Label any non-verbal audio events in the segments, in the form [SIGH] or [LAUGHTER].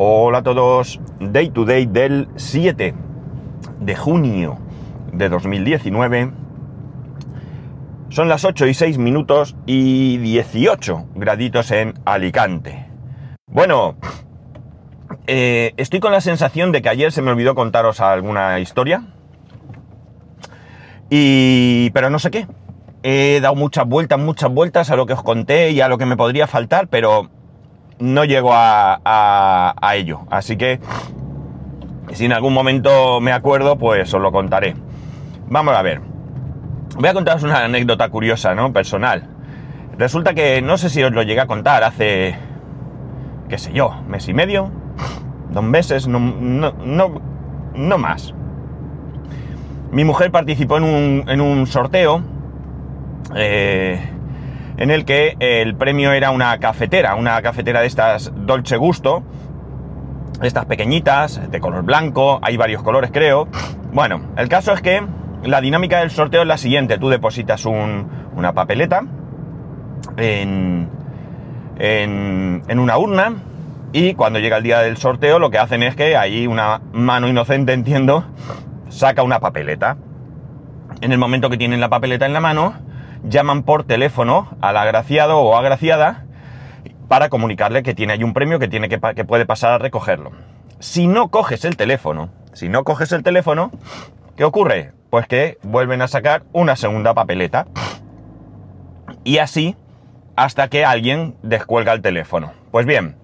Hola a todos. Day to day del 7 de junio de 2019. Son las 8 y 6 minutos y 18 graditos en Alicante. Bueno, eh, estoy con la sensación de que ayer se me olvidó contaros alguna historia. Y. pero no sé qué. He dado muchas vueltas, muchas vueltas a lo que os conté y a lo que me podría faltar, pero no llego a, ello. Así que si en algún momento me acuerdo, pues os lo contaré. Vamos a ver. Voy a contaros una anécdota curiosa, ¿no? Personal. Resulta que no sé si os lo llegué a contar hace, qué sé yo, mes y medio, dos meses, no, no, no, más. Mi mujer participó en un, en un sorteo eh, en el que el premio era una cafetera, una cafetera de estas Dolce Gusto, estas pequeñitas, de color blanco, hay varios colores creo. Bueno, el caso es que la dinámica del sorteo es la siguiente, tú depositas una papeleta en, en, una urna y cuando llega el día del sorteo lo que hacen es que ahí una mano inocente, entiendo, saca una papeleta. En el momento que tienen la papeleta en la mano, llaman por teléfono al agraciado o agraciada para comunicarle que tiene ahí un premio que, tiene que, que puede pasar a recogerlo. Si no coges el teléfono, si no coges el teléfono, ¿qué ocurre? Pues que vuelven a sacar una segunda papeleta. Y así hasta que alguien descuelga el teléfono. Pues bien,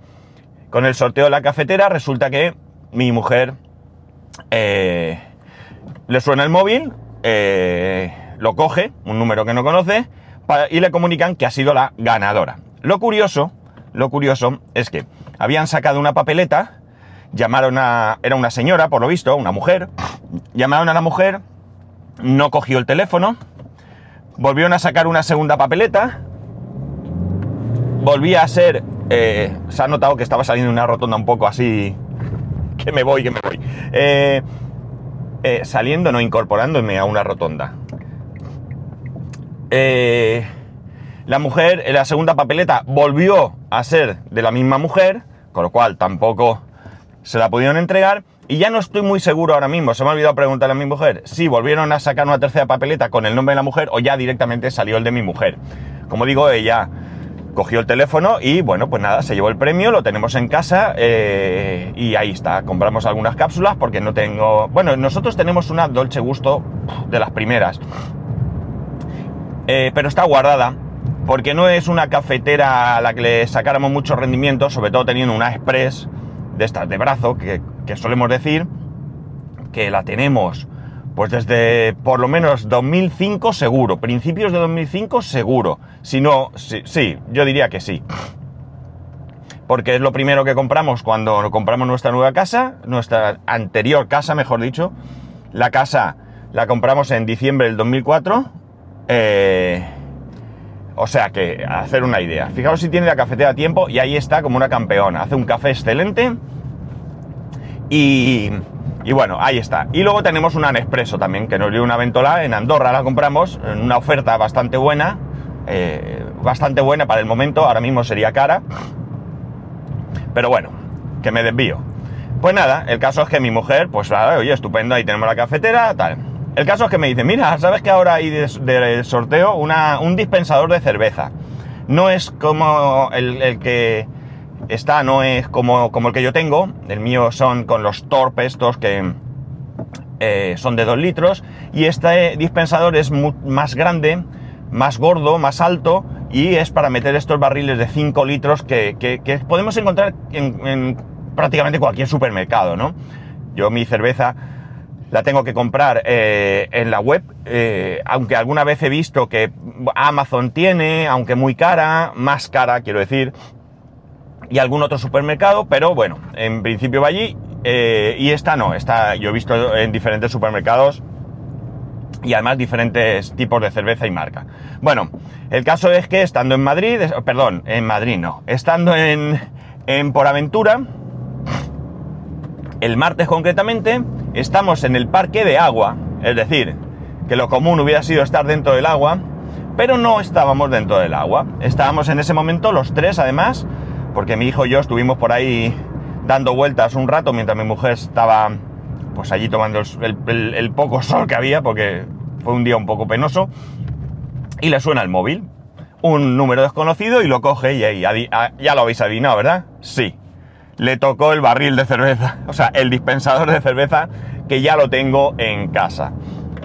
con el sorteo de la cafetera resulta que mi mujer eh, le suena el móvil, eh, lo coge, un número que no conoce, y le comunican que ha sido la ganadora. Lo curioso, lo curioso es que habían sacado una papeleta, llamaron a, era una señora, por lo visto, una mujer, llamaron a la mujer, no cogió el teléfono, volvieron a sacar una segunda papeleta, volvía a ser, eh, se ha notado que estaba saliendo una rotonda un poco así, que me voy, que me voy, eh, eh, saliendo, no incorporándome a una rotonda. Eh, la mujer, en la segunda papeleta, volvió a ser de la misma mujer, con lo cual tampoco se la pudieron entregar. Y ya no estoy muy seguro ahora mismo, se me ha olvidado preguntarle a mi mujer si volvieron a sacar una tercera papeleta con el nombre de la mujer o ya directamente salió el de mi mujer. Como digo, ella cogió el teléfono y bueno, pues nada, se llevó el premio, lo tenemos en casa eh, y ahí está. Compramos algunas cápsulas porque no tengo... Bueno, nosotros tenemos una Dolce Gusto de las primeras. Eh, pero está guardada porque no es una cafetera a la que le sacáramos mucho rendimiento, sobre todo teniendo una Express de estas de brazo, que, solemos decir que la tenemos pues desde por lo menos 2005 seguro, principios de 2005 seguro, si no, sí, sí, yo diría que sí. Porque es lo primero que compramos cuando compramos nuestra nueva casa, nuestra anterior casa, mejor dicho. La casa la compramos en diciembre del 2004 eh, o sea que, hacer una idea. Fijaos si tiene la cafetera a tiempo y ahí está como una campeona. Hace un café excelente. Y, bueno, ahí está. Y luego tenemos una Nespresso también, que nos dio una ventola. En Andorra la compramos en una oferta bastante buena. Eh, bastante buena para el momento. Ahora mismo sería cara. Pero bueno, que me desvío. Pues nada, el caso es que mi mujer, pues oye, estupendo, ahí tenemos la cafetera, tal. El caso es que me dice, mira, ¿sabes que ahora hay de, sorteo un dispensador de cerveza? No es como el, que está, no es como, como, el que yo tengo. El mío son con los torpes estos que eh, son de 2 litros. Y este dispensador es más grande, más gordo, más alto. Y es para meter estos barriles de 5 litros que, podemos encontrar en, en prácticamente cualquier supermercado, ¿no? Yo mi cerveza la tengo que comprar eh, en la web, eh, aunque alguna vez he visto que Amazon tiene, aunque muy cara, más cara quiero decir, y algún otro supermercado, pero bueno, en principio va allí eh, y esta no, esta yo he visto en diferentes supermercados y además diferentes tipos de cerveza y marca. Bueno, el caso es que estando en Madrid, perdón, en Madrid no, estando en, en Por Aventura, el martes concretamente, estamos en el parque de agua, es decir, que lo común hubiera sido estar dentro del agua, pero no estábamos dentro del agua. Estábamos en ese momento los tres, además, porque mi hijo y yo estuvimos por ahí dando vueltas un rato mientras mi mujer estaba pues allí tomando el, poco [LAUGHS] sol que había, porque fue un día un poco penoso, y le suena el móvil. Un número desconocido y lo coge y ahí, ah, ya lo habéis adivinado, ¿verdad? Sí. Le tocó el barril de cerveza, o sea, el dispensador de cerveza que ya lo tengo en casa.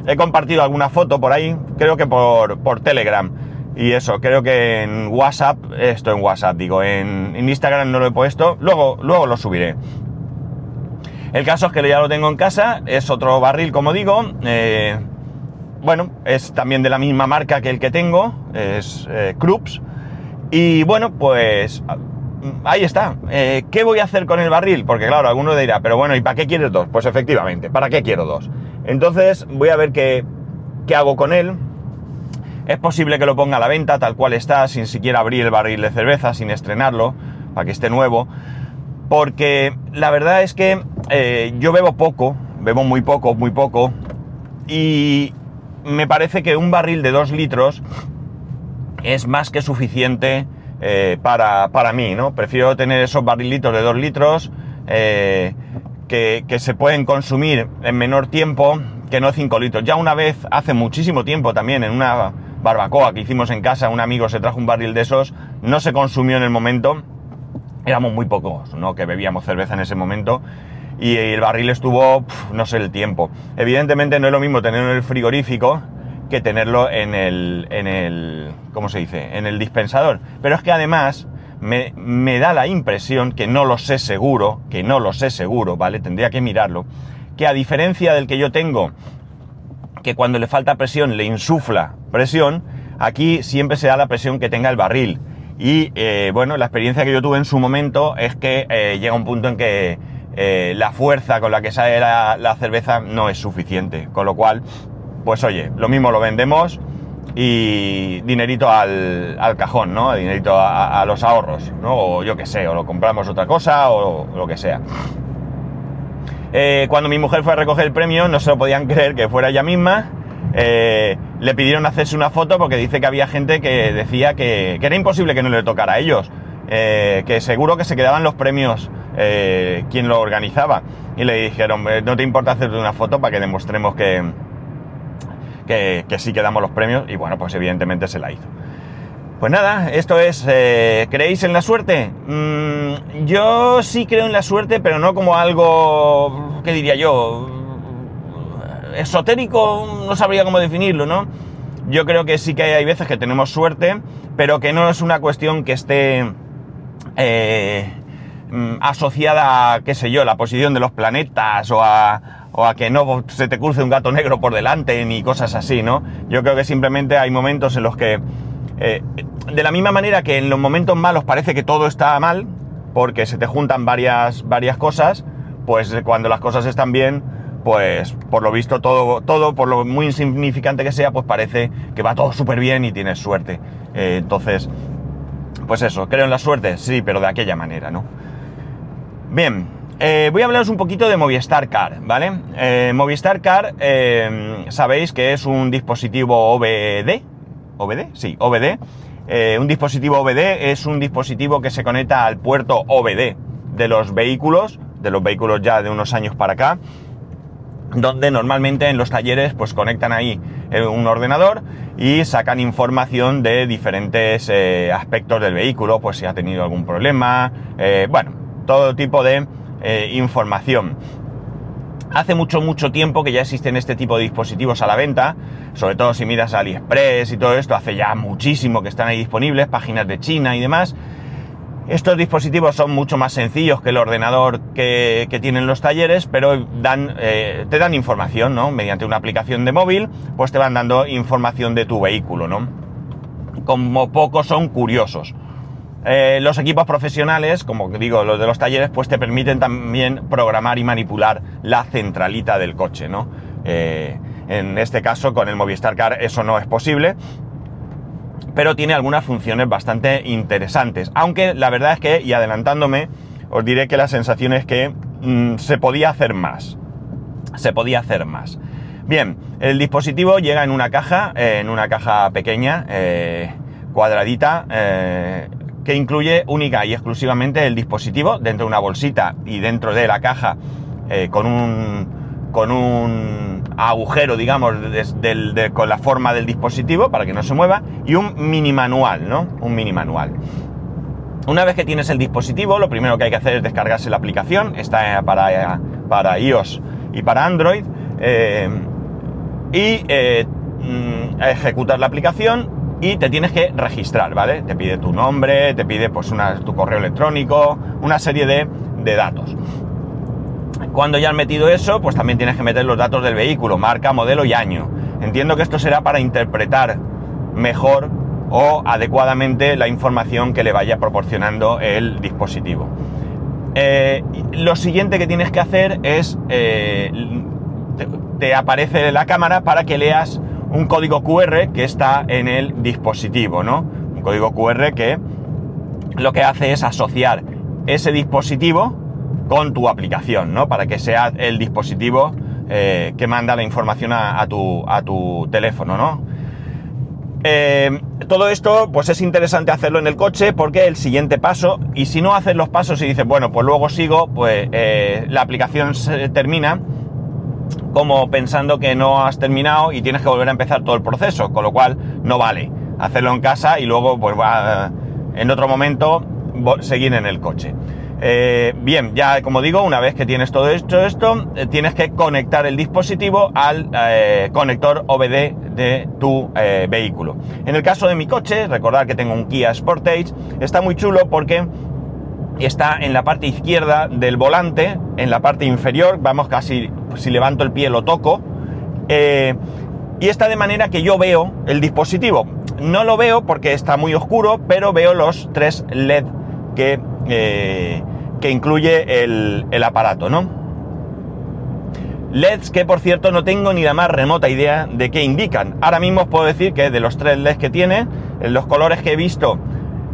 He compartido alguna foto por ahí, creo que por, por Telegram. Y eso, creo que en WhatsApp, esto en WhatsApp, digo, en, Instagram no lo he puesto, luego, luego lo subiré. El caso es que ya lo tengo en casa, es otro barril, como digo. eh, bueno, es también de la misma marca que el que tengo, es eh, Krups. Y bueno, pues ahí está. Eh, ¿Qué voy a hacer con el barril? Porque claro, alguno dirá, pero bueno, ¿y para qué quieres dos? Pues efectivamente, ¿para qué quiero dos? Entonces voy a ver qué, qué hago con él. Es posible que lo ponga a la venta tal cual está, sin siquiera abrir el barril de cerveza, sin estrenarlo, para que esté nuevo. Porque la verdad es que eh, yo bebo poco, bebo muy poco, muy poco, y me parece que un barril de 2 litros es más que suficiente eh, para, para mí, ¿no? Prefiero tener esos barrilitos de 2 litros eh, que, que se pueden consumir en menor tiempo que no 5 litros. Ya una vez, hace muchísimo tiempo también, en una barbacoa que hicimos en casa, un amigo se trajo un barril de esos, no se consumió en el momento, éramos muy pocos, ¿no? Que bebíamos cerveza en ese momento. Y el barril estuvo, no sé el tiempo. Evidentemente no es lo mismo tenerlo en el frigorífico que tenerlo en el, en el, ¿cómo se dice? En el dispensador. Pero es que además me, me da la impresión, que no lo sé seguro, que no lo sé seguro, ¿vale? Tendría que mirarlo, que a diferencia del que yo tengo, que cuando le falta presión le insufla presión, aquí siempre se da la presión que tenga el barril. Y eh, bueno, la experiencia que yo tuve en su momento es que eh, llega un punto en que eh, la fuerza con la que sale la, la cerveza no es suficiente. Con lo cual, pues oye, lo mismo lo vendemos y dinerito al, al cajón, ¿no? Dinerito a, los ahorros, ¿no? O yo qué sé, o lo compramos otra cosa o lo que sea. Eh, cuando mi mujer fue a recoger el premio, no se lo podían creer que fuera ella misma. Eh, le pidieron hacerse una foto porque dice que había gente que decía que, era imposible que no le tocara a ellos. Eh, que seguro que se quedaban los premios quien lo organizaba. Y le dijeron, "Eh, no te importa hacerte una foto para que demostremos que, que, sí que damos los premios. Y bueno, pues evidentemente se la hizo. Pues nada, esto es, eh, ¿creéis en la suerte? Mm, yo sí creo en la suerte, pero no como algo, ¿qué diría yo? Esotérico, no sabría cómo definirlo, ¿no? Yo creo que sí que hay veces que tenemos suerte, pero que no es una cuestión que esté eh, mm, asociada a, qué sé yo, la posición de los planetas o a, o a que no se te cruce un gato negro por delante ni cosas así, ¿no? Yo creo que simplemente hay momentos en los que eh, de la misma manera que en los momentos malos parece que todo está mal, porque se te juntan varias, varias cosas, pues cuando las cosas están bien, pues por lo visto todo, todo, por lo muy insignificante que sea, pues parece que va todo súper bien y tienes suerte. Eh, entonces, pues eso, creo en la suerte, sí, pero de aquella manera, ¿no? Bien, eh, voy a hablaros un poquito de Movistar Car, ¿vale? Eh, Movistar Car, eh, sabéis que es un dispositivo OBD, ¿OBD? Sí, OBD. Un dispositivo OBD es un dispositivo que se conecta al puerto OBD de los vehículos, de los vehículos ya de unos años para acá, donde normalmente en los talleres pues conectan ahí un ordenador y sacan información de diferentes aspectos del vehículo, pues si ha tenido algún problema, bueno, todo tipo de eh, información. Hace mucho, mucho tiempo que ya existen este tipo de dispositivos a la venta, sobre todo si miras AliExpress y todo esto, hace ya muchísimo que están ahí disponibles, páginas de China y demás. Estos dispositivos son mucho más sencillos que el ordenador que, tienen los talleres, pero eh, te dan información, ¿no? Mediante una aplicación de móvil, pues te van dando información de tu vehículo, ¿no? Como pocos son curiosos. Eh, los equipos profesionales, como digo, los de los talleres, pues te permiten también programar y manipular la centralita del coche, ¿no? Eh, en este caso, con el Movistar Car eso no es posible, pero tiene algunas funciones bastante interesantes. Aunque la verdad es que, y adelantándome, os diré que la sensación es que mm, se podía hacer más. Se podía hacer más. Bien, el dispositivo llega en una caja, eh, en una caja pequeña, cuadradita, que incluye única y exclusivamente el dispositivo dentro de una bolsita y dentro de la caja eh, con un con un agujero, digamos, con la forma del dispositivo para que no se mueva y un mini manual, ¿no? Un mini manual. Una vez que tienes el dispositivo, lo primero que hay que hacer es descargarse la aplicación. Está para, para iOS y para Android. Eh, y eh, mm, ejecutar la aplicación y te tienes que registrar, ¿vale? Te pide tu nombre, te pide pues tu correo electrónico, una serie de, de datos. Cuando ya has metido eso, pues también tienes que meter los datos del vehículo, marca, modelo y año. Entiendo que esto será para interpretar mejor o adecuadamente la información que le vaya proporcionando el dispositivo. Eh, lo siguiente que tienes que hacer es, eh, te, aparece la cámara para que leas un código QR que está en el dispositivo, ¿no? Un código QR que lo que hace es asociar ese dispositivo con tu aplicación, ¿no? Para que sea el dispositivo eh, que manda la información a, tu, a tu teléfono, ¿no? Eh, todo esto, pues es interesante hacerlo en el coche porque el siguiente paso, y si no haces los pasos y dices, bueno, pues luego sigo, pues eh, la aplicación se termina como pensando que no has terminado y tienes que volver a empezar todo el proceso, con lo cual no vale hacerlo en casa y luego, pues va, en otro momento, seguir en el coche. Eh, bien, ya como digo, una vez que tienes todo esto, esto eh, tienes que conectar el dispositivo al eh, conector OBD de tu vehículo. En el caso de mi coche, recordad que tengo un Kia Sportage, está muy chulo porque está en la parte izquierda del volante, en la parte inferior, vamos casi, si levanto el pie lo toco, y está de manera que yo veo el dispositivo. No lo veo porque está muy oscuro, pero veo los tres LED que eh, que incluye el, aparato, ¿no? LEDs que por cierto no tengo ni la más remota idea de qué indican. Ahora mismo os puedo decir que de los tres LEDs que tiene, los colores que he visto,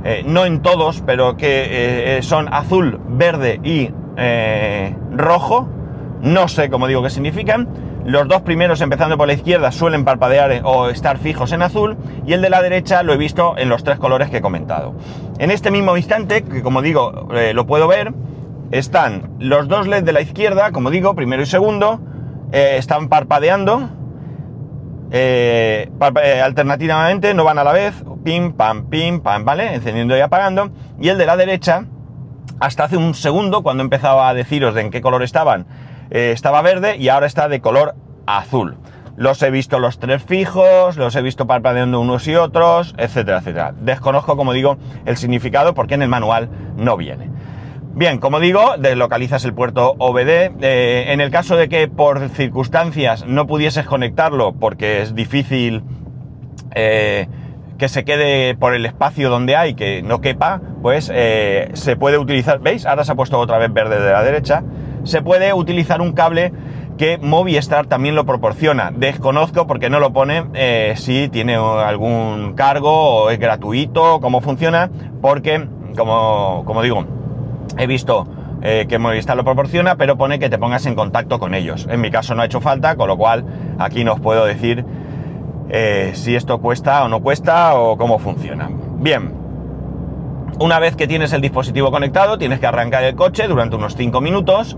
eh, no en todos, pero que eh, son azul, verde y rojo, no sé cómo digo qué significan. Los dos primeros, empezando por la izquierda, suelen parpadear o estar fijos en azul y el de la derecha lo he visto en los tres colores que he comentado. En este mismo instante, que como digo, eh, lo puedo ver, están los dos LEDs de la izquierda, como digo, primero y segundo, eh, están parpadeando eh, alternativamente, no van a la vez, pim, pam, pim, pam, ¿vale? Encendiendo y apagando. Y el de la derecha, hasta hace un segundo, cuando empezaba a deciros de en qué color estaban, eh, estaba verde y ahora está de color azul. Los he visto los tres fijos, los he visto parpadeando unos y otros, etcétera, etcétera. Desconozco, como digo, el significado porque en el manual no viene. Bien, como digo, deslocalizas el puerto OBD. Eh, en el caso de que por circunstancias no pudieses conectarlo porque es difícil eh, que se quede por el espacio donde hay, que no quepa, pues se puede utilizar, ¿veis? Ahora se ha puesto otra vez verde de la derecha se puede utilizar un cable que Movistar también lo proporciona. Desconozco porque no lo pone eh, si tiene algún cargo o es gratuito, cómo funciona, porque, como, como digo, he visto eh, que Movistar lo proporciona, pero pone que te pongas en contacto con ellos. En mi caso no ha hecho falta, con lo cual aquí no os puedo decir eh, si esto cuesta o no cuesta o cómo funciona. Bien, una vez que tienes el dispositivo conectado, tienes que arrancar el coche durante unos 5 minutos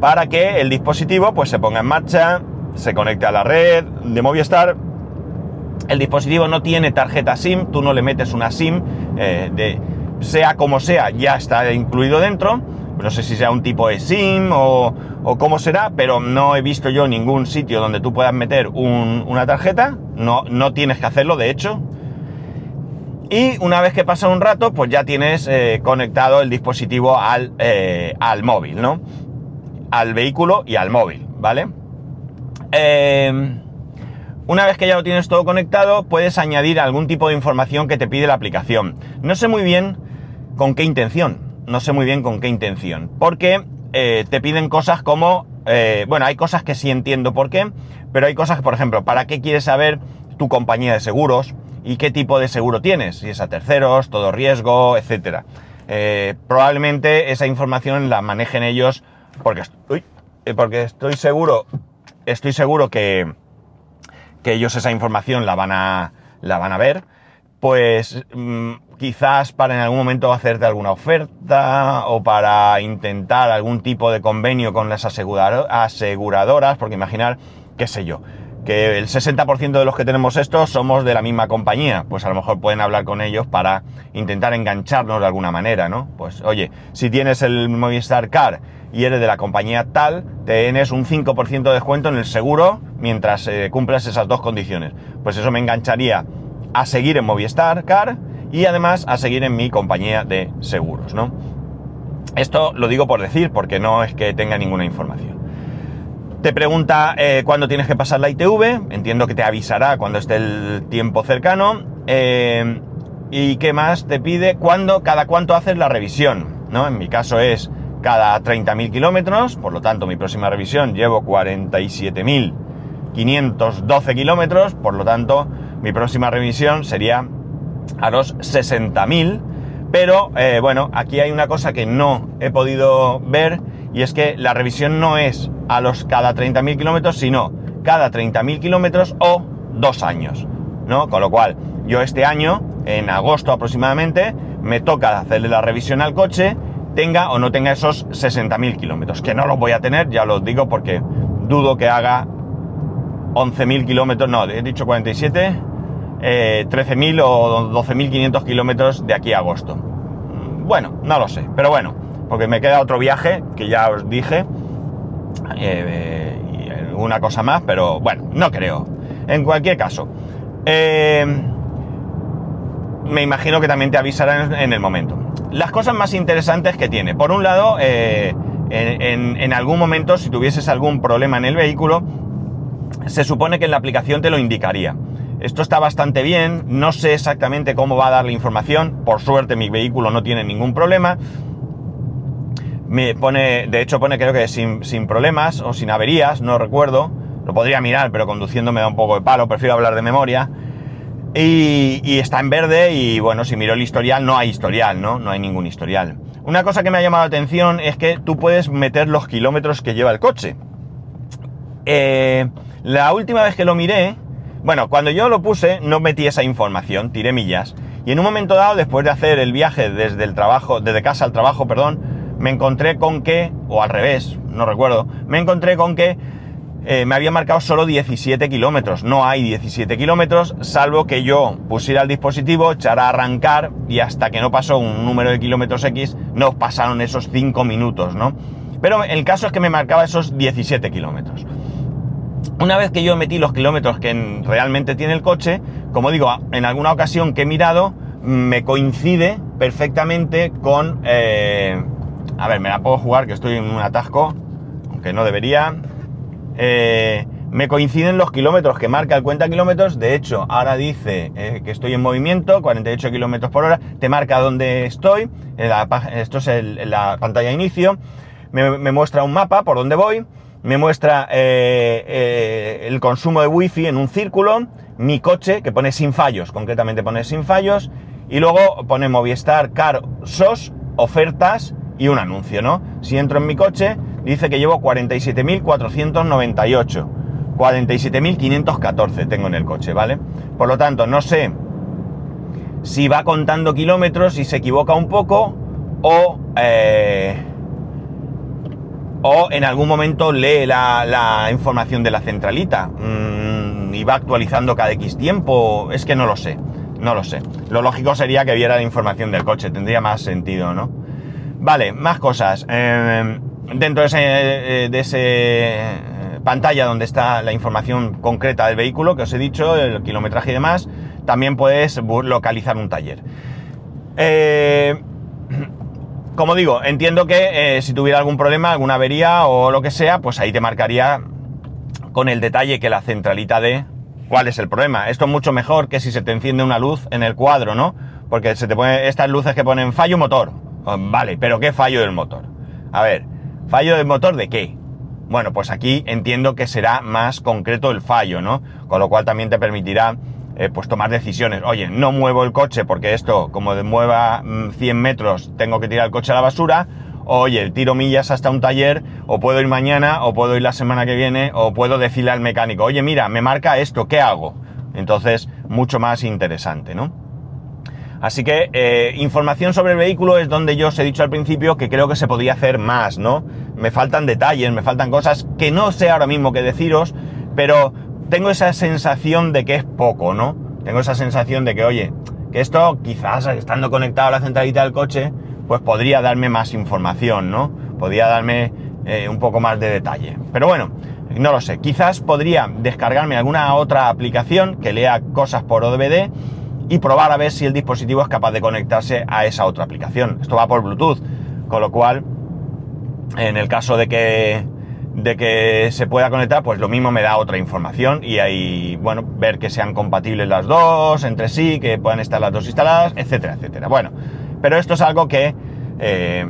para que el dispositivo pues se ponga en marcha, se conecte a la red de Movistar. El dispositivo no tiene tarjeta SIM, tú no le metes una SIM, eh, de, sea como sea, ya está incluido dentro. No sé si sea un tipo de SIM o, cómo será, pero no he visto yo ningún sitio donde tú puedas meter una tarjeta. No, no tienes que hacerlo, de hecho. Y una vez que pasa un rato, pues ya tienes eh, conectado el dispositivo al, eh, al móvil, ¿no? Al vehículo y al móvil, ¿vale? Em, una vez que ya lo tienes todo conectado, puedes añadir algún tipo de información que te pide la aplicación. No sé muy bien con qué intención, no sé muy bien con qué intención, porque eh, te piden cosas como, eh, bueno, hay cosas que sí entiendo por qué, pero hay cosas, por ejemplo, ¿para qué quieres saber tu compañía de seguros y qué tipo de seguro tienes? Si es a terceros, todo riesgo, etcétera. Eh, probablemente esa información la manejen ellos porque, eh, porque estoy seguro, estoy seguro que, que ellos esa información la van a, la van a ver, pues mm, quizás para en algún momento hacerte alguna oferta o para intentar algún tipo de convenio con las aseguradoras, porque imaginar, qué sé yo, que el 60% de los que tenemos estos somos de la misma compañía, pues a lo mejor pueden hablar con ellos para intentar engancharnos de alguna manera, ¿no? Pues oye, si tienes el Movistar Car y eres de la compañía tal, tienes un 5% de descuento en el seguro mientras eh, cumplas esas dos condiciones. Pues eso me engancharía a seguir en Movistar Car y además a seguir en mi compañía de seguros, ¿no? Esto lo digo por decir, porque no es que tenga ninguna información. Te pregunta eh, cuándo tienes que pasar la ITV, entiendo que te avisará cuando esté el tiempo cercano. Eh, y qué más te pide, cuándo, cada cuánto haces la revisión, ¿no? En mi caso es cada 30.000 kilómetros, por lo tanto mi próxima revisión llevo 47.512 kilómetros, por lo tanto mi próxima revisión sería a los 60.000, pero eh, bueno, aquí hay una cosa que no he podido ver y es que la revisión no es a los cada 30.000 kilómetros, sino cada 30.000 kilómetros o dos años, ¿no? Con lo cual, yo este año, en agosto aproximadamente, me toca hacerle la revisión al coche, tenga o no tenga esos 60.000 kilómetros, que no los voy a tener, ya lo digo porque dudo que haga 11.000 kilómetros, no, he dicho 47, 13.000 eh, o 12.500 kilómetros de aquí a agosto. Bueno, no lo sé, pero bueno, porque me queda otro viaje que ya os dije, eh, y una cosa más, pero bueno, no creo. En cualquier caso, eh, me imagino que también te avisarán en, el momento. Las cosas más interesantes que tiene, por un lado, eh, en, algún momento, si tuvieses algún problema en el vehículo, se supone que en la aplicación te lo indicaría. Esto está bastante bien, no sé exactamente cómo va a dar la información, por suerte mi vehículo no tiene ningún problema, me pone, de hecho pone creo que sin, sin problemas o sin averías, no recuerdo. Lo podría mirar, pero conduciendo me da un poco de palo, prefiero hablar de memoria. Y, está en verde y bueno, si miro el historial, no hay historial, ¿no? No hay ningún historial. Una cosa que me ha llamado la atención es que tú puedes meter los kilómetros que lleva el coche. Eh, la última vez que lo miré, bueno, cuando yo lo puse no metí esa información, tiré millas. Y en un momento dado, después de hacer el viaje desde el trabajo, desde casa al trabajo, perdón, me encontré con que, o al revés, no recuerdo, me encontré con que eh, me había marcado solo 17 kilómetros. No hay 17 kilómetros, salvo que yo pusiera el dispositivo, echara a arrancar y hasta que no pasó un número de kilómetros X, no pasaron esos 5 minutos, ¿no? Pero el caso es que me marcaba esos 17 kilómetros. Una vez que yo metí los kilómetros que realmente tiene el coche, como digo, en alguna ocasión que he mirado, me coincide perfectamente con... Eh, a ver, me la puedo jugar, que estoy en un atasco, aunque no debería. Eh, me coinciden los kilómetros que marca el cuenta kilómetros. De hecho, ahora dice eh, que estoy en movimiento, 48 kilómetros por hora. Te marca dónde estoy. esto es la pantalla de inicio. Me, muestra un mapa por dónde voy. Me muestra eh, el consumo de wifi en un círculo. Mi coche, que pone sin fallos, concretamente pone sin fallos. Y luego pone Movistar Car SOS, ofertas y un anuncio, ¿no? Si entro en mi coche, dice que llevo 47.498. 47.514 tengo en el coche, ¿vale? Por lo tanto, no sé si va contando kilómetros y se equivoca un poco o... Eh, o en algún momento lee la, información de la centralita mm, y va actualizando cada X tiempo. Es que no lo sé, no lo sé. Lo lógico sería que viera la información del coche, tendría más sentido, ¿no? Vale, más cosas. Eh, dentro de ese, eh, eh, pantalla donde está la información concreta del vehículo que os he dicho, el kilometraje y demás, también puedes localizar un taller. [CLEARS THROAT] como digo, entiendo que si tuviera algún problema, alguna avería o lo que sea, pues ahí te marcaría con el detalle que la centralita de cuál es el problema. Esto es mucho mejor que si se te enciende una luz en el cuadro, ¿no? Porque se te pone estas luces que ponen fallo motor Oh, vale, pero ¿qué fallo del motor? A ver, ¿fallo del motor de qué? Bueno, pues aquí entiendo que será más concreto el fallo, ¿no? Con lo cual también te permitirá eh, pues tomar decisiones. Oye, no muevo el coche porque esto, como de mueva 100 mm, metros, tengo que tirar el coche a la basura. Oye, tiro millas hasta un taller, o puedo ir mañana, o puedo ir la semana que viene, o puedo decirle al mecánico, oye, mira, me marca esto, ¿qué hago? Entonces, mucho más interesante, ¿no? Así que eh, información sobre el vehículo es donde yo os he dicho al principio que creo que se podría hacer más, ¿no? Me faltan detalles, me faltan cosas que no sé ahora mismo qué deciros, pero tengo esa sensación de que es poco, ¿no? Tengo esa sensación de que, oye, que esto quizás estando conectado a la centralita del coche, pues podría darme más información, ¿no? Podría darme eh, un poco más de detalle. Pero bueno, no lo sé. Quizás podría descargarme alguna otra aplicación que lea cosas por ODBD y probar a ver si el dispositivo es capaz de conectarse a esa otra aplicación. Esto va por Bluetooth, con lo cual, en el caso de que, de que se pueda conectar, pues lo mismo me da otra información y ahí, bueno, ver que sean compatibles las dos entre sí, que puedan estar las dos instaladas, etcétera, etcétera. Bueno, pero esto es algo que eh,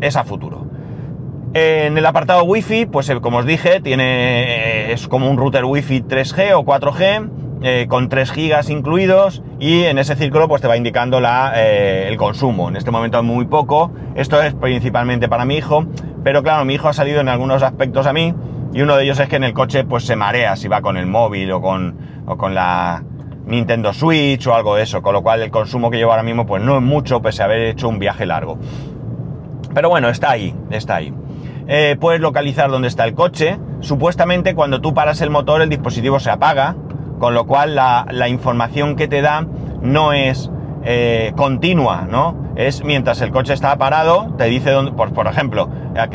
es a futuro. En el apartado Wi-Fi, pues eh, como os dije, tiene, es como un router Wi-Fi 3G o 4G, eh, con 3 gigas incluidos y en ese círculo pues te va indicando la, eh, el consumo. En este momento es muy poco, esto es principalmente para mi hijo, pero claro, mi hijo ha salido en algunos aspectos a mí y uno de ellos es que en el coche pues se marea si va con el móvil o con, o con la Nintendo Switch o algo de eso, con lo cual el consumo que llevo ahora mismo pues no es mucho pese a haber hecho un viaje largo. Pero bueno, está ahí, está ahí. Eh, puedes localizar dónde está el coche. Supuestamente cuando tú paras el motor el dispositivo se apaga, con lo cual la, información que te da no es eh, continua, ¿no? Es mientras el coche está parado, te dice, dónde, por, por ejemplo,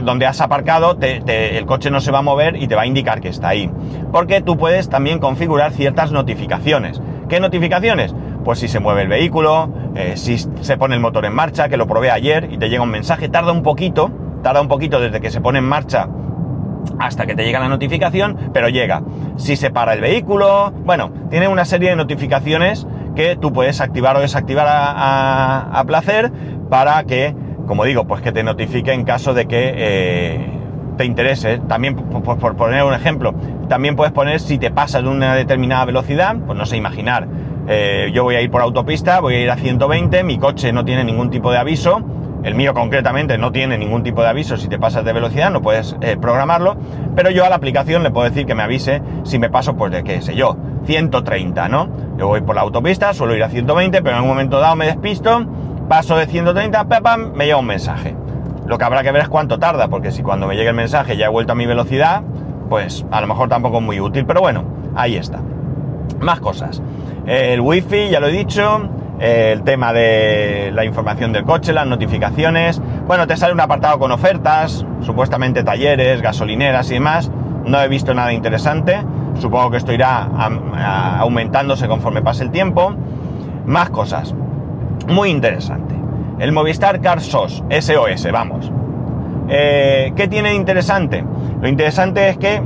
donde has aparcado, el coche no se va a mover y te va a indicar que está ahí. Porque tú puedes también configurar ciertas notificaciones. ¿Qué notificaciones? Pues si se mueve el vehículo, eh, si se pone el motor en marcha, que lo probé ayer y te llega un mensaje, tarda un poquito, tarda un poquito desde que se pone en marcha hasta que te llega la notificación, pero llega. Si se para el vehículo, bueno, tiene una serie de notificaciones que tú puedes activar o desactivar a, placer para que, como digo, pues que te notifique en caso de que eh, te interese. También, por, poner un ejemplo, también puedes poner si te pasas de una determinada velocidad, pues no sé, imaginar, eh, yo voy a ir por autopista, voy a ir a 120, mi coche no tiene ningún tipo de aviso, el mío concretamente no tiene ningún tipo de aviso si te pasas de velocidad, no puedes eh, programarlo, pero yo a la aplicación le puedo decir que me avise si me paso, pues de qué sé yo, 130, ¿no? Yo voy por la autopista, suelo ir a 120, pero en un momento dado me despisto, paso de 130, pam, me llega un mensaje. Lo que habrá que ver es cuánto tarda, porque si cuando me llegue el mensaje ya he vuelto a mi velocidad, pues a lo mejor tampoco es muy útil, pero bueno, ahí está. Más cosas. El wifi, ya lo he dicho, el tema de la información del coche, las notificaciones. Bueno, te sale un apartado con ofertas, supuestamente talleres, gasolineras y demás. No he visto nada interesante. Supongo que esto irá aumentándose conforme pase el tiempo. Más cosas. Muy interesante. El Movistar Car SOS, SOS, vamos. Eh, ¿Qué tiene interesante? Lo interesante es que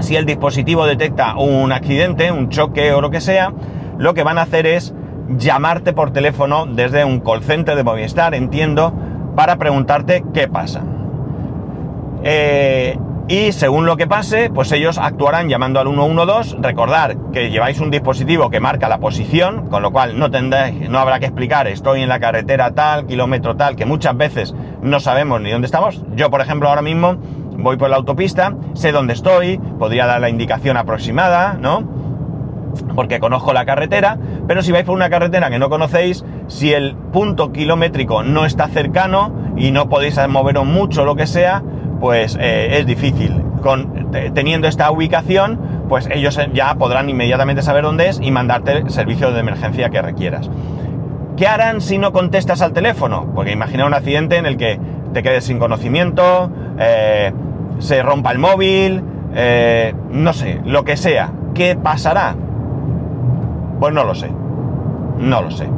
si el dispositivo detecta un accidente, un choque o lo que sea, lo que van a hacer es llamarte por teléfono desde un call center de Movistar, entiendo, para preguntarte qué pasa. Eh, y según lo que pase, pues ellos actuarán llamando al 112. Recordar que lleváis un dispositivo que marca la posición, con lo cual no, tendréis, no habrá que explicar estoy en la carretera tal, kilómetro tal, que muchas veces no sabemos ni dónde estamos. Yo, por ejemplo, ahora mismo voy por la autopista, sé dónde estoy, podría dar la indicación aproximada, ¿no? porque conozco la carretera, pero si vais por una carretera que no conocéis, si el punto kilométrico no está cercano y no podéis moveros mucho lo que sea, pues eh, es difícil. Teniendo esta ubicación, pues ellos ya podrán inmediatamente saber dónde es y mandarte el servicio de emergencia que requieras. ¿Qué harán si no contestas al teléfono? Porque imagina un accidente en el que te quedes sin conocimiento, eh, se rompa el móvil, eh, no sé, lo que sea. ¿Qué pasará? Pues no lo sé. No lo sé.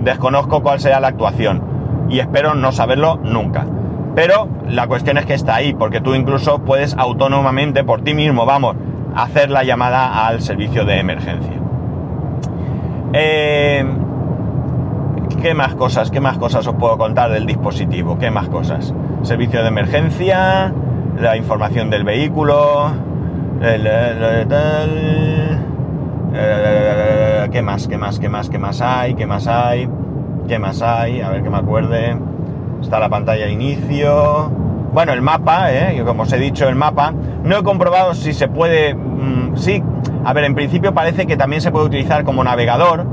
Desconozco cuál será la actuación y espero no saberlo nunca. Pero la cuestión es que está ahí, porque tú incluso puedes autónomamente por ti mismo, vamos, hacer la llamada al servicio de emergencia. Eh, ¿Qué más cosas? ¿Qué más cosas os puedo contar del dispositivo? ¿Qué más cosas? Servicio de emergencia, la información del vehículo, el, eh, ¿Qué más? ¿Qué más? ¿Qué más? ¿Qué más hay? ¿Qué más hay? ¿Qué más hay? A ver que me acuerde. Está la pantalla de inicio. Bueno, el mapa, ¿eh? como os he dicho, el mapa. No he comprobado si se puede... Mm, sí, a ver, en principio parece que también se puede utilizar como navegador,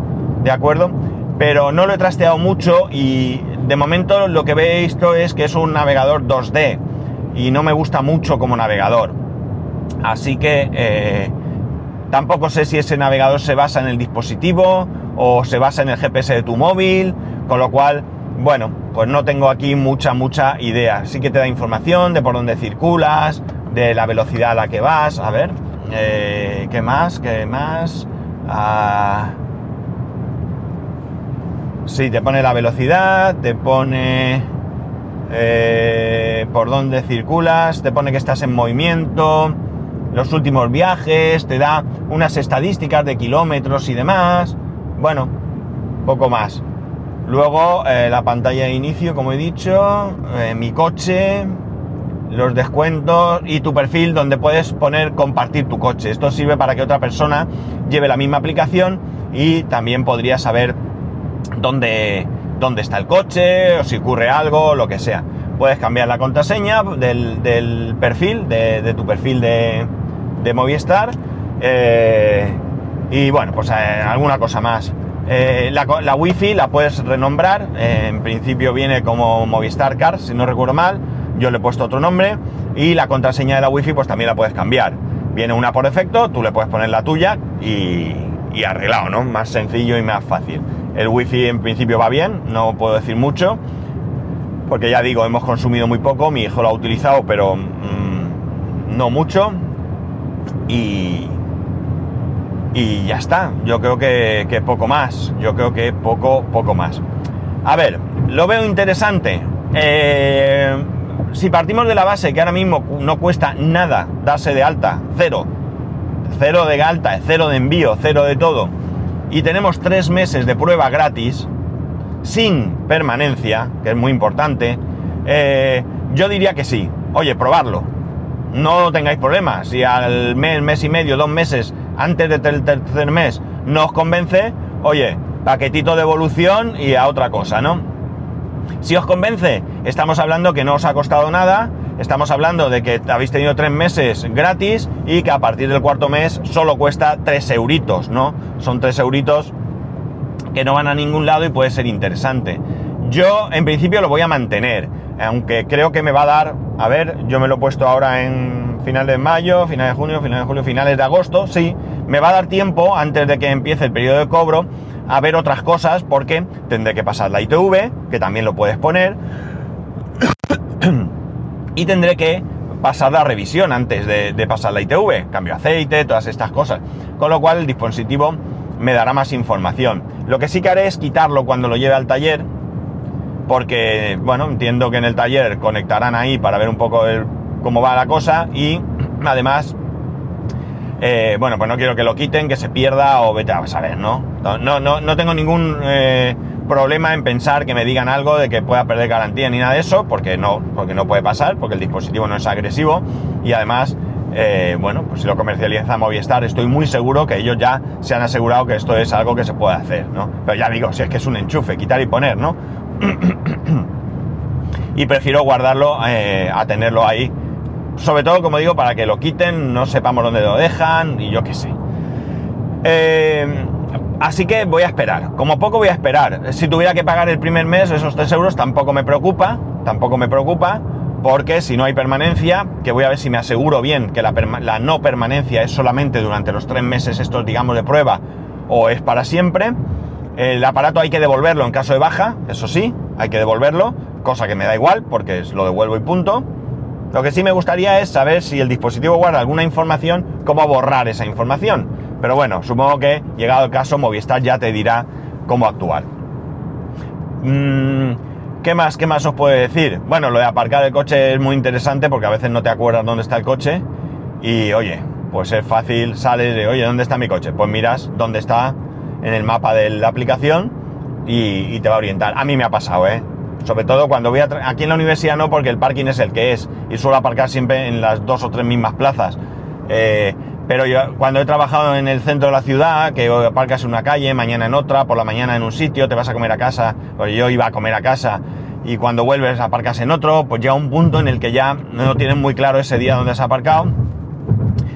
¿de acuerdo? pero no lo he trasteado mucho y de momento lo que he visto es que es un navegador 2D y no me gusta mucho como navegador. Así que eh, tampoco sé si ese navegador se basa en el dispositivo o se basa en el GPS de tu móvil, con lo cual, bueno, pues no tengo aquí mucha, mucha idea. Sí que te da información de por dónde circulas, de la velocidad a la que vas. A ver, eh, ¿qué más? ¿Qué más? Ah, sí, te pone la velocidad, te pone eh, por dónde circulas, te pone que estás en movimiento, los últimos viajes, te da unas estadísticas de kilómetros y demás. Bueno, poco más. Luego eh, la pantalla de inicio, como he dicho, eh, mi coche, los descuentos y tu perfil donde puedes poner compartir tu coche. Esto sirve para que otra persona lleve la misma aplicación y también podría saber dónde, dónde está el coche o si ocurre algo, lo que sea. Puedes cambiar la contraseña del, perfil, de, tu perfil de, Movistar. Eh, y bueno, pues eh, alguna cosa más. Eh, la, la, wifi la puedes renombrar. en principio viene como Movistar Car, si no recuerdo mal yo le he puesto otro nombre y la contraseña de la wifi pues también la puedes cambiar. Viene una por defecto, tú le puedes poner la tuya y, arreglado, ¿no? Más sencillo y más fácil. El wifi en principio va bien, no puedo decir mucho, porque ya digo, hemos consumido muy poco, mi hijo lo ha utilizado, pero mm, no mucho. Y, y ya está, yo creo que, poco más, yo creo que poco, poco más. A ver, lo veo interesante. Eh, si partimos de la base que ahora mismo no cuesta nada darse de alta, cero, cero de alta, cero de envío, cero de todo, y tenemos tres meses de prueba gratis, sin permanencia, que es muy importante, eh, yo diría que sí. Oye, probarlo. No tengáis problemas. Si al mes, mes y medio, dos meses, antes del tercer mes, no os convence, oye, paquetito de evolución y a otra cosa, ¿no? Si os convence, estamos hablando que no os ha costado nada, estamos hablando de que habéis tenido tres meses gratis y que a partir del cuarto mes solo cuesta tres euritos, ¿no? Son tres euritos que no van a ningún lado y puede ser interesante. Yo en principio lo voy a mantener, aunque creo que me va a dar, a ver, yo me lo he puesto ahora en finales de mayo, finales de junio, finales de julio, finales de agosto, sí, me va a dar tiempo antes de que empiece el periodo de cobro a ver otras cosas porque tendré que pasar la ITV, que también lo puedes poner, [COUGHS] y tendré que pasar la revisión antes de, pasar la ITV, cambio de aceite, todas estas cosas. Con lo cual el dispositivo me dará más información. Lo que sí que haré es quitarlo cuando lo lleve al taller, porque, bueno, entiendo que en el taller conectarán ahí para ver un poco cómo va la cosa y además eh, bueno, pues no quiero que lo quiten, que se pierda o vete a saber, ¿no? No, no, no tengo ningún eh, problema en pensar que me digan algo de que pueda perder garantía ni nada de eso, porque no, porque no puede pasar, porque el dispositivo no es agresivo y además, eh, bueno, pues si lo comercializa Movistar, estoy muy seguro que ellos ya se han asegurado que esto es algo que se puede hacer, ¿no? Pero ya digo, si es que es un enchufe, quitar y poner, ¿no? Y prefiero guardarlo a tenerlo ahí sobre todo, como digo, para que lo quiten, no sepamos dónde lo dejan y yo qué sé. Eh, así que voy a esperar. Como poco voy a esperar. Si tuviera que pagar el primer mes esos 3 euros, tampoco me preocupa. Tampoco me preocupa. Porque si no hay permanencia, que voy a ver si me aseguro bien que la, no permanencia es solamente durante los 3 meses estos, digamos, de prueba o es para siempre. El aparato hay que devolverlo en caso de baja, eso sí, hay que devolverlo, cosa que me da igual porque lo devuelvo y punto. Lo que sí me gustaría es saber si el dispositivo guarda alguna información, cómo borrar esa información. Pero bueno, supongo que llegado el caso, Movistar ya te dirá cómo actuar. Mm, ¿Qué más? ¿Qué más os puedo decir? Bueno, lo de aparcar el coche es muy interesante porque a veces no te acuerdas dónde está el coche. Y oye, pues es fácil, sales de, oye, ¿dónde está mi coche? Pues miras dónde está en el mapa de la aplicación y, y te va a orientar. A mí me ha pasado, ¿eh? Sobre todo cuando voy a aquí en la universidad no, porque el parking es el que es y suelo aparcar siempre en las dos o tres mismas plazas. Eh, pero yo cuando he trabajado en el centro de la ciudad, que aparcas en una calle, mañana en otra, por la mañana en un sitio, te vas a comer a casa, pues yo iba a comer a casa y cuando vuelves aparcas en otro, pues llega un punto en el que ya no tienes muy claro ese día donde has aparcado.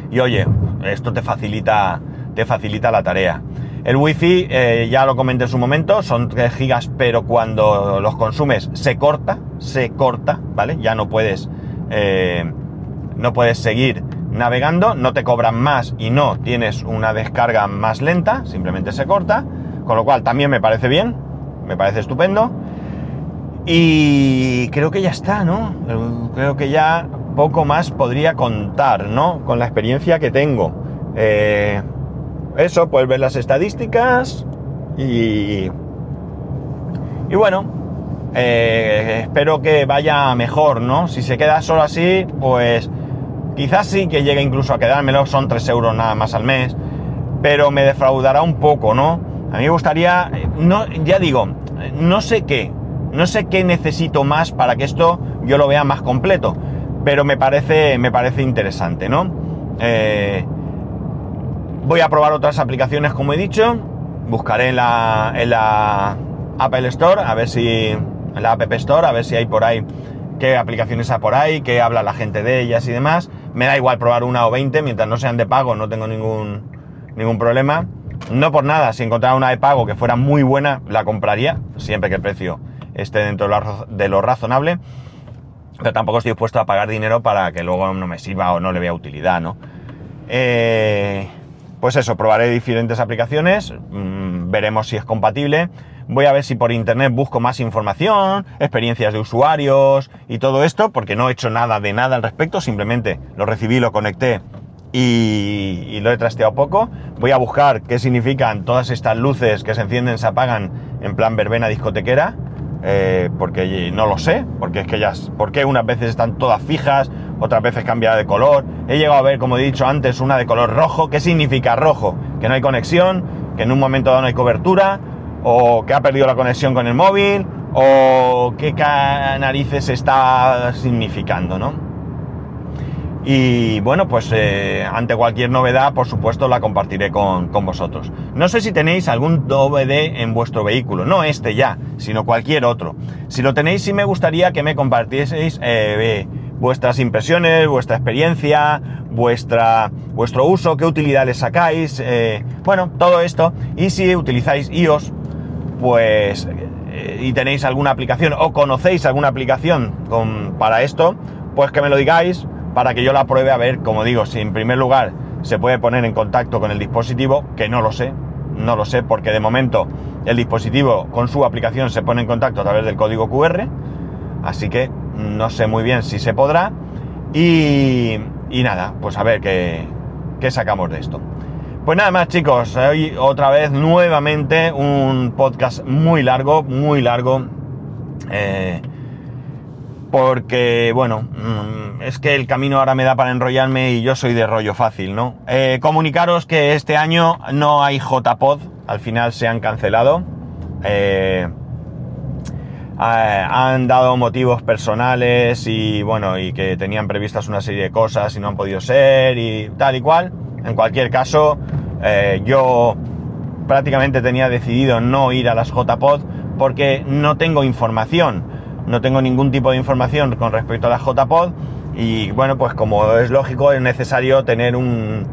Y oye, esto te facilita, te facilita la tarea. El wifi, eh, ya lo comenté en su momento, son 3 gigas, pero cuando los consumes se corta, se corta, ¿vale? Ya no puedes, eh, no puedes seguir navegando, no te cobran más y no tienes una descarga más lenta, simplemente se corta, con lo cual también me parece bien, me parece estupendo. Y creo que ya está, ¿no? Creo que ya poco más podría contar, ¿no? Con la experiencia que tengo. Eh, eso, puedes ver las estadísticas y... Y bueno, eh, espero que vaya mejor, ¿no? Si se queda solo así, pues quizás sí que llegue incluso a quedármelo, son 3 euros nada más al mes, pero me defraudará un poco, ¿no? A mí me gustaría, no, ya digo, no sé qué, no sé qué necesito más para que esto yo lo vea más completo, pero me parece, me parece interesante, ¿no? Eh, voy a probar otras aplicaciones, como he dicho, buscaré en la, Apple Store, a ver si, en la App Store, a ver si hay por ahí qué aplicaciones hay por ahí, qué habla la gente de ellas y demás. Me da igual probar una o 20, mientras no sean de pago, no tengo ningún, ningún problema. No por nada, si encontrara una de pago que fuera muy buena, la compraría, siempre que el precio esté dentro de lo razonable. Pero tampoco estoy dispuesto a pagar dinero para que luego no me sirva o no le vea utilidad, ¿no? Eh, pues eso, probaré diferentes aplicaciones, mmm, veremos si es compatible. Voy a ver si por internet busco más información, experiencias de usuarios y todo esto, porque no he hecho nada de nada al respecto, simplemente lo recibí, lo conecté y, y, lo he trasteado poco. Voy a buscar qué significan todas estas luces que se encienden, se apagan en plan verbena discotequera, eh, porque no lo sé, porque es que ya, porque unas veces están todas fijas, otras veces cambia de color. He llegado a ver, como he dicho antes, una de color rojo. ¿Qué significa rojo? Que no hay conexión, que en un momento dado no hay cobertura, o que ha perdido la conexión con el móvil, o qué narices está significando, ¿no? Y bueno, pues eh, ante cualquier novedad, por supuesto, la compartiré con, con, vosotros. No sé si tenéis algún DVD en vuestro vehículo, no este ya, sino cualquier otro. Si lo tenéis, sí me gustaría que me compartieseis eh, vuestras impresiones, vuestra experiencia, vuestra, vuestro uso, qué utilidad le sacáis, eh, bueno, todo esto. Y si utilizáis iOS, pues, eh, y tenéis alguna aplicación o conocéis alguna aplicación con, para esto, pues que me lo digáis para que yo la pruebe a ver, como digo, si en primer lugar se puede poner en contacto con el dispositivo, que no lo sé, no lo sé, porque de momento el dispositivo con su aplicación se pone en contacto a través del código QR, así que no sé muy bien si se podrá. Y, y nada, pues a ver qué, qué sacamos de esto. Pues nada más chicos, hoy otra vez nuevamente un podcast muy largo, muy largo. Eh, porque, bueno, mm, es que el camino ahora me da para enrollarme y yo soy de rollo fácil, ¿no? Eh, comunicaros que este año no hay JPod, al final se han cancelado. Eh, han dado motivos personales y, bueno, y que tenían previstas una serie de cosas y no han podido ser y tal y cual. En cualquier caso, eh, yo prácticamente tenía decidido no ir a las JPod porque no tengo información no tengo ningún tipo de información con respecto a la JPod y bueno, pues como es lógico, es necesario tener un,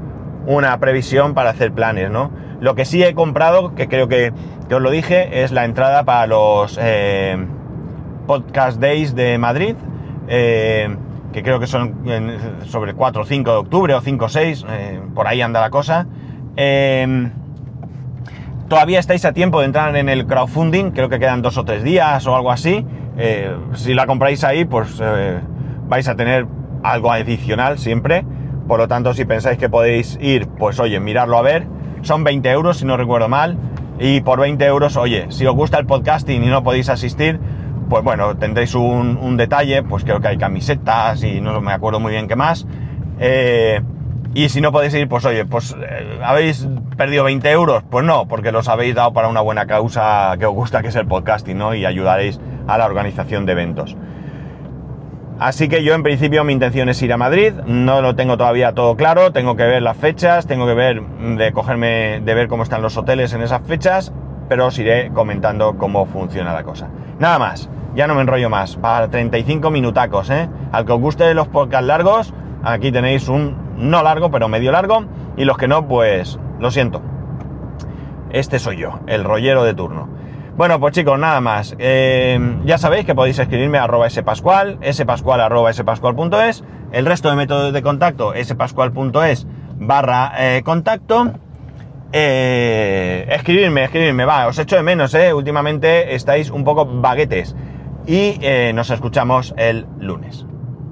una previsión para hacer planes, ¿no? Lo que sí he comprado, que creo que, que os lo dije, es la entrada para los eh, Podcast Days de Madrid, eh, que creo que son sobre 4 o 5 de octubre o 5 o 6, eh, por ahí anda la cosa. Eh, todavía estáis a tiempo de entrar en el crowdfunding, creo que quedan dos o tres días o algo así. Si la compráis ahí, pues vais a tener algo adicional siempre. Por lo tanto, si pensáis que podéis ir, pues oye, mirarlo a ver. Son 20 euros, si no recuerdo mal. Y por 20 euros, oye, si os gusta el podcasting y no podéis asistir, pues bueno, tendréis un, detalle, pues creo que hay camisetas y no me acuerdo muy bien qué más. Eh, y si no podéis ir, pues oye, pues eh, habéis perdido 20 euros. Pues no, porque los habéis dado para una buena causa que os gusta, que es el podcasting, ¿no? Y ayudaréis a la organización de eventos. Así que yo en principio mi intención es ir a Madrid, no lo tengo todavía todo claro, tengo que ver las fechas, tengo que ver de cogerme, de ver cómo están los hoteles en esas fechas, pero os iré comentando cómo funciona la cosa. Nada más, ya no me enrollo más, para 35 minutacos, ¿eh? Al que os guste los podcasts largos, aquí tenéis un no largo, pero medio largo, y los que no, pues lo siento. este soy yo, el rollero de turno. Bueno, pues chicos, nada más. Eh, ya sabéis que podéis escribirme a arroba spascual, spascual arroba spascual.es, el resto de métodos de contacto, spascual.es barra eh, contacto. Eh, escribirme, escribirme, va, os echo de menos, eh. Últimamente estáis un poco baguetes. Y nos escuchamos el lunes.